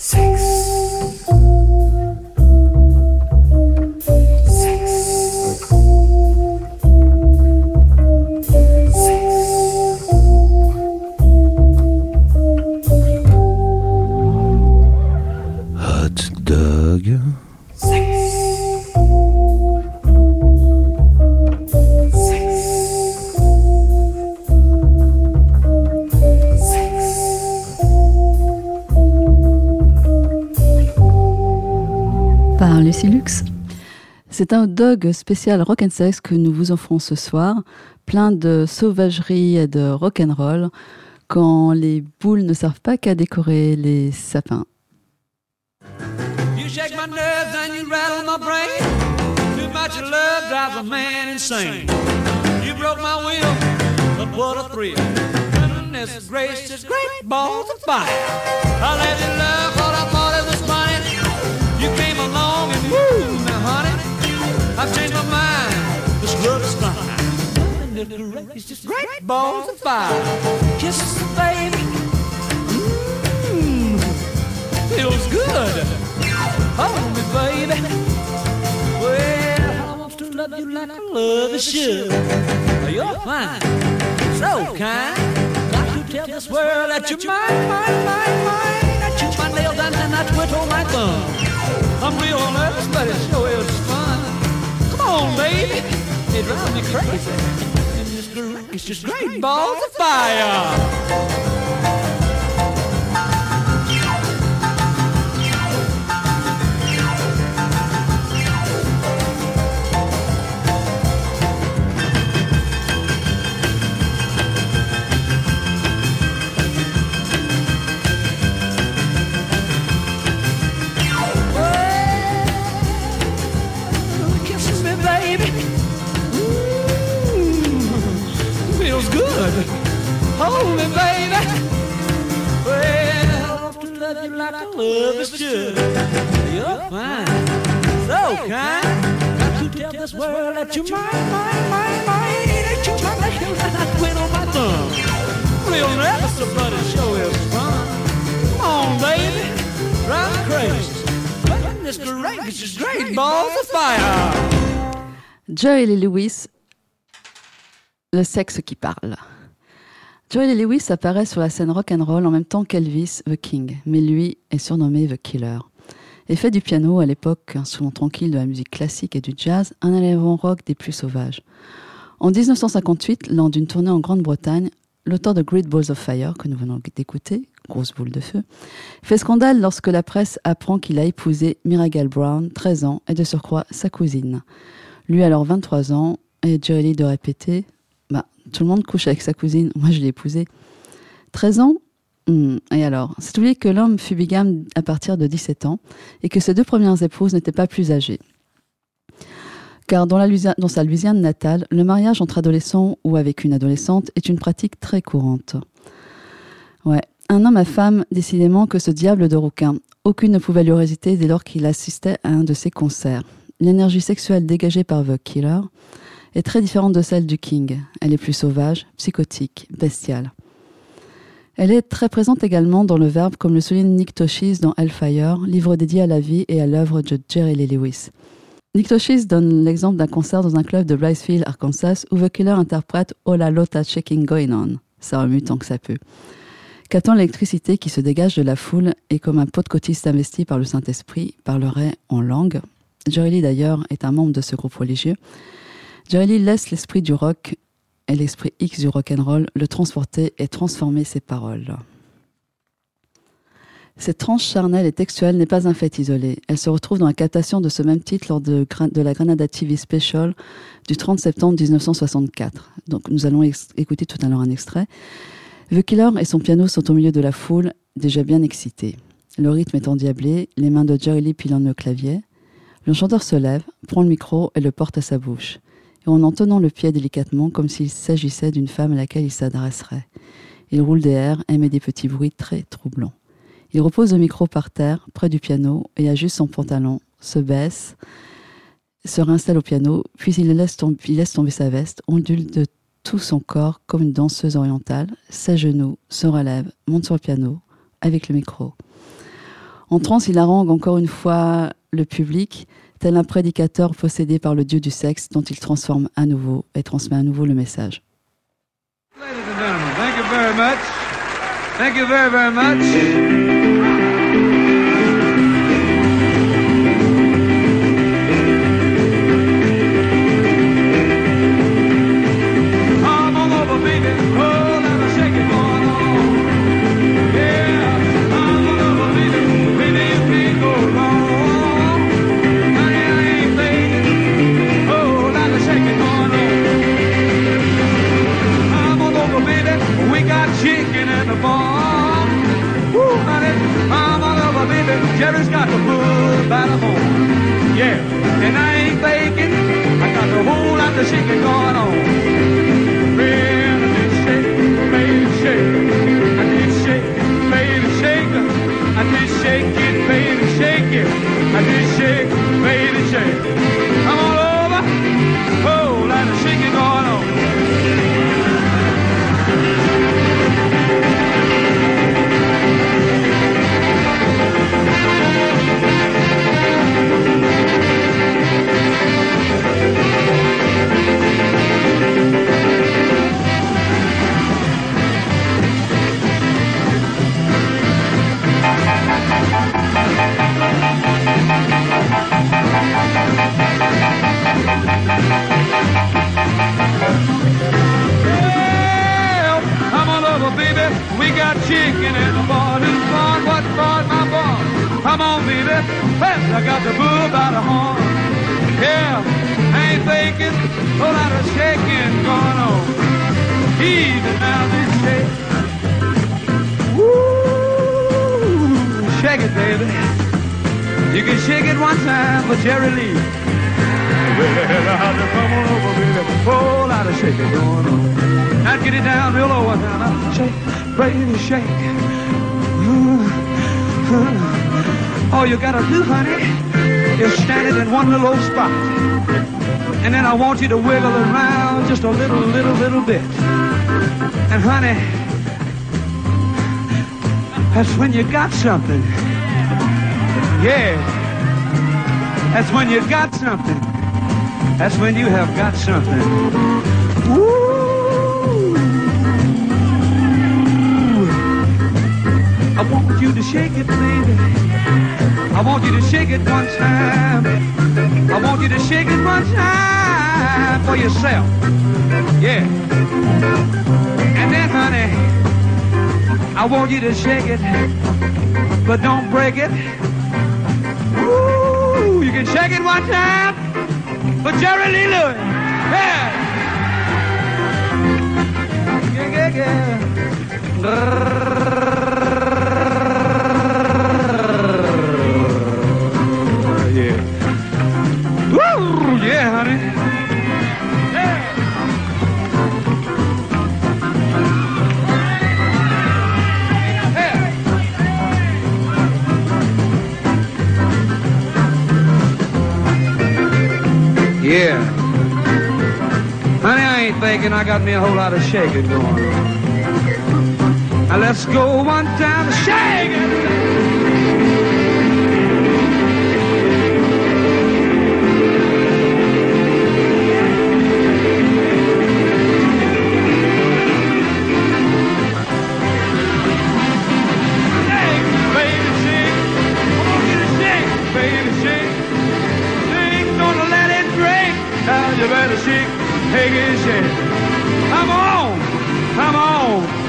Six. C'est un dog spécial rock and sex que nous vous offrons ce soir, plein de sauvagerie et de rock and roll, quand les boules ne servent pas qu'à décorer les sapins. You shake my nerves and you rattle my brain. Too much love drives a man insane. You broke my will, but what a thrill. Goodness gracious, great balls of fire. I let you love fine. It's just great balls of fire. Kisses, the baby. Mmm, feels good. Hold me, baby. Well, I want to love you like I love a should. You're fine, so kind. Got to tell this world that you're mine, mine, mine, mine. I chew my nails and I twiddle my thumb. I'm real nervous, but it sure is fun Come on, baby. It drives me crazy. It's just great balls of fire. Me, baby. Well, I want to love you like I love is should. You're fine, so kind. Got to tell this world that you're mine, mine, mine, mine. That you're mine, that you're mine. I quit on my thumb. We'll never so but it sure is fun. Come on, baby, drive me crazy. Goodness gracious, great balls of fire. Joey Lewis, le sexe qui parle. Joel Lewis apparaît sur la scène rock and roll en même temps qu'Elvis the King, mais lui est surnommé The Killer. Et fait du piano à l'époque instrument tranquille de la musique classique et du jazz, un élément rock des plus sauvages. En 1958, lors d'une tournée en Grande-Bretagne, l'auteur de Great Balls of Fire, que nous venons d'écouter, grosse boule de feu, fait scandale lorsque la presse apprend qu'il a épousé Miragel Brown, 13 ans, et de surcroît sa cousine. Lui alors 23 ans, et Jolie de répéter tout le monde couche avec sa cousine. Moi, je l'ai épousée. 13 ans hmm, Et alors? C'est oublié que l'homme fut bigame à partir de 17 ans et que ses deux premières épouses n'étaient pas plus âgées. Car dans, la dans sa Louisiane natale, le mariage entre adolescents ou avec une adolescente est une pratique très courante. Ouais, un homme à femme, décidément que ce diable de rouquin. Aucune ne pouvait lui résister dès lors qu'il assistait à un de ses concerts. L'énergie sexuelle dégagée par The Killer est très différente de celle du King. Elle est plus sauvage, psychotique, bestiale. Elle est très présente également dans le verbe, comme le souligne Nick Toshis dans Hellfire, livre dédié à la vie et à l'œuvre de Jerry Lee Lewis. Nick Toshis donne l'exemple d'un concert dans un club de Blythefield, Arkansas, où The Killer interprète Oh la lota shaking going on. Ça remue tant que ça peut. Captant l'électricité qui se dégage de la foule et comme un pot de cotiste investi par le Saint-Esprit, parlerait en langue. Jerry Lee d'ailleurs est un membre de ce groupe religieux. Jerry laisse l'esprit du rock et l'esprit X du rock and roll le transporter et transformer ses paroles. Cette tranche charnelle et textuelle n'est pas un fait isolé. Elle se retrouve dans la captation de ce même titre lors de, la Granada TV Special du 30 septembre 1964. Donc nous allons écouter tout à l'heure un extrait. The Killer et son piano sont au milieu de la foule, déjà bien excités. Le rythme est endiablé, les mains de Jerry Lee pilonnent le clavier. Le chanteur se lève, prend le micro et le porte à sa bouche en en tenant le pied délicatement comme s'il s'agissait d'une femme à laquelle il s'adresserait. Il roule des airs, émet des petits bruits très troublants. Il repose le micro par terre, près du piano, et ajuste son pantalon, se baisse, se réinstalle au piano, puis il laisse, tomber, sa veste, ondule de tout son corps comme une danseuse orientale, genoux se relève, monte sur le piano, avec le micro. En transe, il harangue encore une fois le public, tel un prédicateur possédé par le dieu du sexe dont il transforme à nouveau et transmet à nouveau le message. Come on over, baby. Jerry's got the bull by the horn. Yeah, and I ain't faking. I got the whole lot of chicken going on. Faking. Whole lot of shaking going on. Even now this shake. Woo! Shake it, baby. You can shake it one time for Jerry Lee. Well, I'll just come on over, baby. Whole lot of shaking going on. Now get it down real low and now shake, baby, shake. All you gotta do, honey, is stand it in one little old spot. And then I want you to wiggle around just a little, little, little bit. And honey, that's when you got something. Yeah. That's when you got something. That's when you have got something. Ooh. I want you to shake it, baby. I want you to shake it one time. I want you to shake it one time for yourself. Yeah. And then, honey, I want you to shake it, but don't break it. Ooh, you can shake it one time for Jerry Lee Lewis. Yeah. Yeah, yeah, yeah. Ain't thinking I got me a whole lot of shaking going. Now let's go one time shaking. Shake, baby, shake. You better shake, take it, shake. Come on, come on.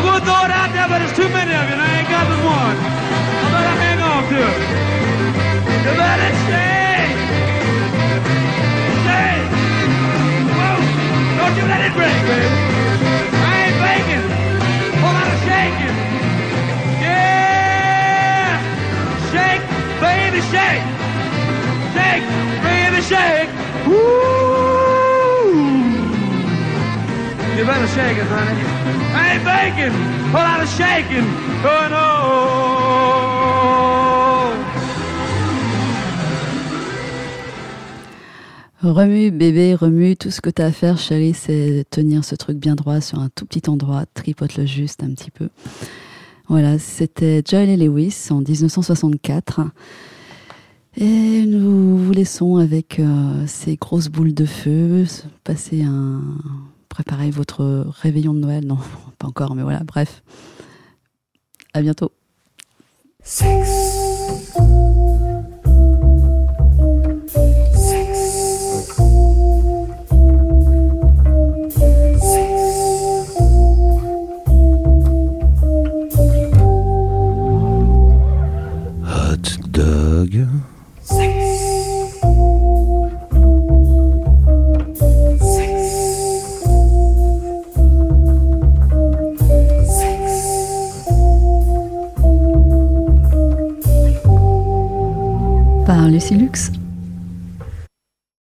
Would throw it out there, but there's too many of you, and I ain't got but one. I better hang on to it. You better shake. Shake. Whoa. Don't you let it break, baby. I ain't baking. Whole lot of shaking. Yeah. Shake, baby, shake. Shake, baby, shake. Woo. Remue, bébé, remue. Tout ce que tu as à faire, chérie, c'est tenir ce truc bien droit sur un tout petit endroit. Tripote-le juste un petit peu. Voilà, c'était Joel Lewis en 1964. Et nous vous laissons avec euh, ces grosses boules de feu. Passez un. Préparez votre réveillon de Noël. Non, pas encore, mais voilà, bref. À bientôt.